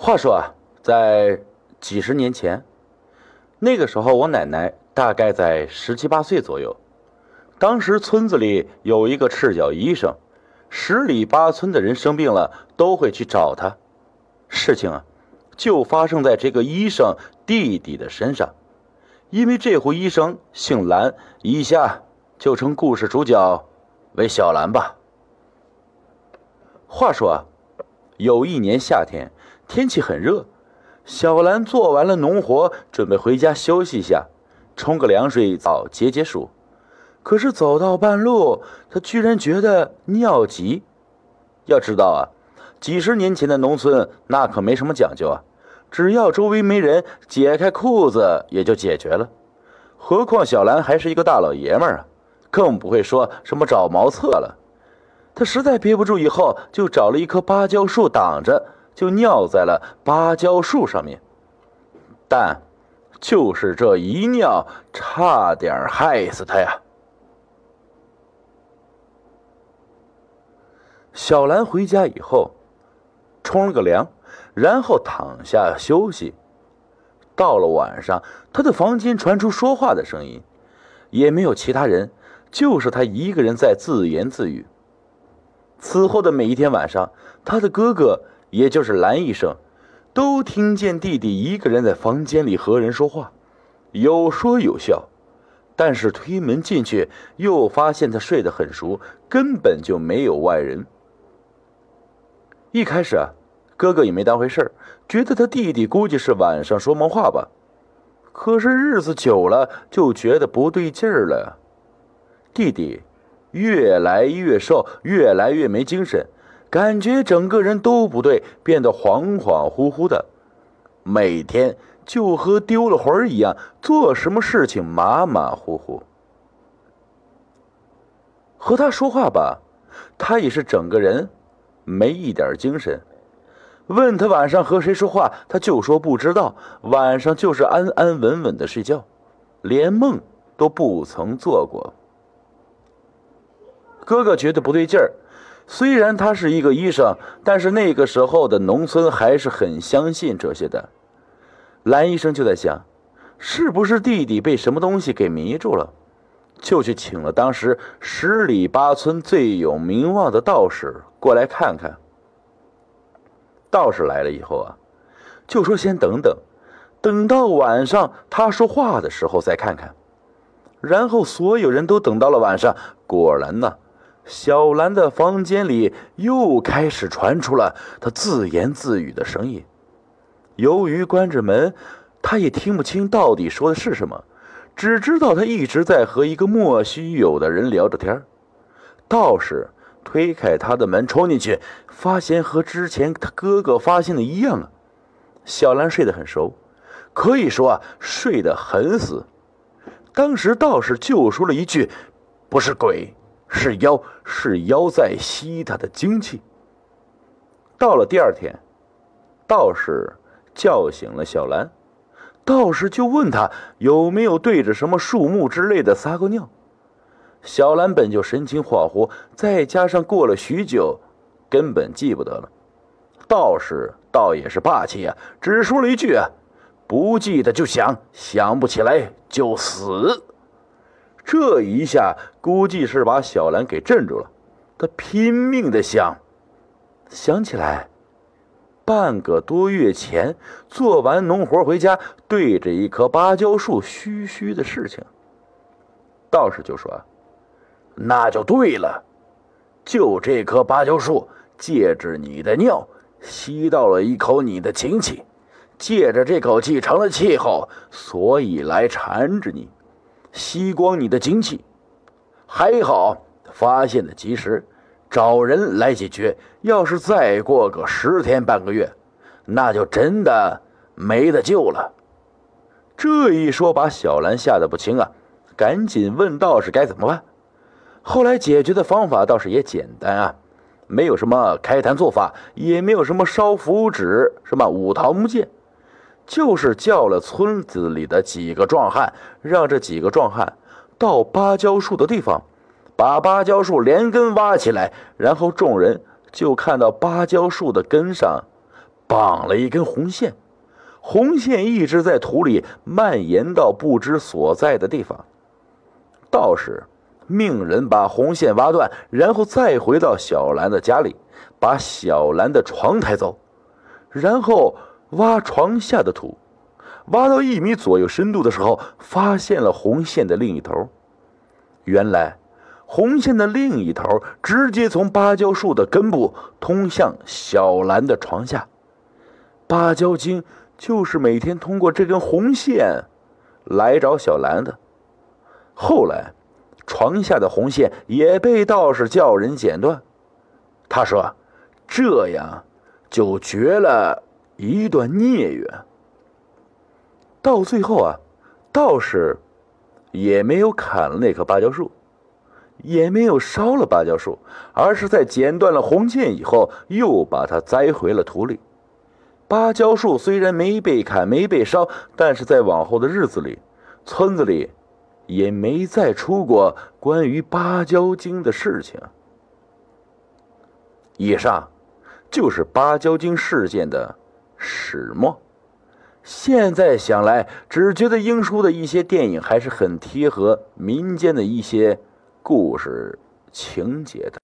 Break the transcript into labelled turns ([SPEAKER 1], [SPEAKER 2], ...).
[SPEAKER 1] 话说啊，在几十年前，那个时候我奶奶大概在十七八岁左右。当时村子里有一个赤脚医生，十里八村的人生病了都会去找他。事情啊，就发生在这个医生弟弟的身上。因为这户医生姓蓝，以下就称故事主角为小兰吧。话说啊，有一年夏天。天气很热，小兰做完了农活，准备回家休息一下，冲个凉水澡解解暑。可是走到半路，她居然觉得尿急。要知道啊，几十年前的农村那可没什么讲究啊，只要周围没人，解开裤子也就解决了。何况小兰还是一个大老爷们儿啊，更不会说什么找茅厕了。她实在憋不住，以后就找了一棵芭蕉树挡着。就尿在了芭蕉树上面，但就是这一尿，差点害死他呀！小兰回家以后，冲了个凉，然后躺下休息。到了晚上，她的房间传出说话的声音，也没有其他人，就是她一个人在自言自语。此后的每一天晚上，她的哥哥。也就是蓝医生，都听见弟弟一个人在房间里和人说话，有说有笑，但是推门进去，又发现他睡得很熟，根本就没有外人。一开始啊，哥哥也没当回事觉得他弟弟估计是晚上说梦话吧。可是日子久了，就觉得不对劲儿了。弟弟越来越瘦，越来越没精神。感觉整个人都不对，变得恍恍惚惚的，每天就和丢了魂儿一样，做什么事情马马虎虎。和他说话吧，他也是整个人没一点精神。问他晚上和谁说话，他就说不知道。晚上就是安安稳稳的睡觉，连梦都不曾做过。哥哥觉得不对劲儿。虽然他是一个医生，但是那个时候的农村还是很相信这些的。蓝医生就在想，是不是弟弟被什么东西给迷住了，就去请了当时十里八村最有名望的道士过来看看。道士来了以后啊，就说先等等，等到晚上他说话的时候再看看。然后所有人都等到了晚上，果然呢。小兰的房间里又开始传出了她自言自语的声音。由于关着门，他也听不清到底说的是什么，只知道他一直在和一个莫须有的人聊着天道士推开他的门冲进去，发现和之前他哥哥发现的一样啊。小兰睡得很熟，可以说啊，睡得很死。当时道士就说了一句：“不是鬼。”是妖，是妖在吸他的精气。到了第二天，道士叫醒了小兰，道士就问他有没有对着什么树木之类的撒过尿。小兰本就神情恍惚，再加上过了许久，根本记不得了。道士倒也是霸气呀，只说了一句：“不记得就想，想不起来就死。”这一下估计是把小兰给镇住了，他拼命的想，想起来，半个多月前做完农活回家，对着一棵芭蕉树嘘嘘的事情。道士就说：“那就对了，就这棵芭蕉树借着你的尿吸到了一口你的精气，借着这口气成了气候，所以来缠着你。”吸光你的精气，还好发现的及时，找人来解决。要是再过个十天半个月，那就真的没得救了。这一说把小兰吓得不轻啊，赶紧问道士该怎么办。后来解决的方法倒是也简单啊，没有什么开坛做法，也没有什么烧符纸，什么五桃木剑。就是叫了村子里的几个壮汉，让这几个壮汉到芭蕉树的地方，把芭蕉树连根挖起来，然后众人就看到芭蕉树的根上绑了一根红线，红线一直在土里蔓延到不知所在的地方。道士命人把红线挖断，然后再回到小兰的家里，把小兰的床抬走，然后挖床下的土，挖到一米左右深度的时候，发现了红线的另一头。原来。红线的另一头直接从芭蕉树的根部通向小兰的床下，芭蕉精就是每天通过这根红线来找小兰的。后来，床下的红线也被道士叫人剪断。他说：“这样就绝了一段孽缘。”到最后啊，道士也没有砍了那棵芭蕉树。也没有烧了芭蕉树，而是在剪断了红线以后，又把它栽回了土里。芭蕉树虽然没被砍、没被烧，但是在往后的日子里，村子里也没再出过关于芭蕉精的事情。以上就是芭蕉精事件的始末。现在想来，只觉得英叔的一些电影还是很贴合民间的一些。故事情节的。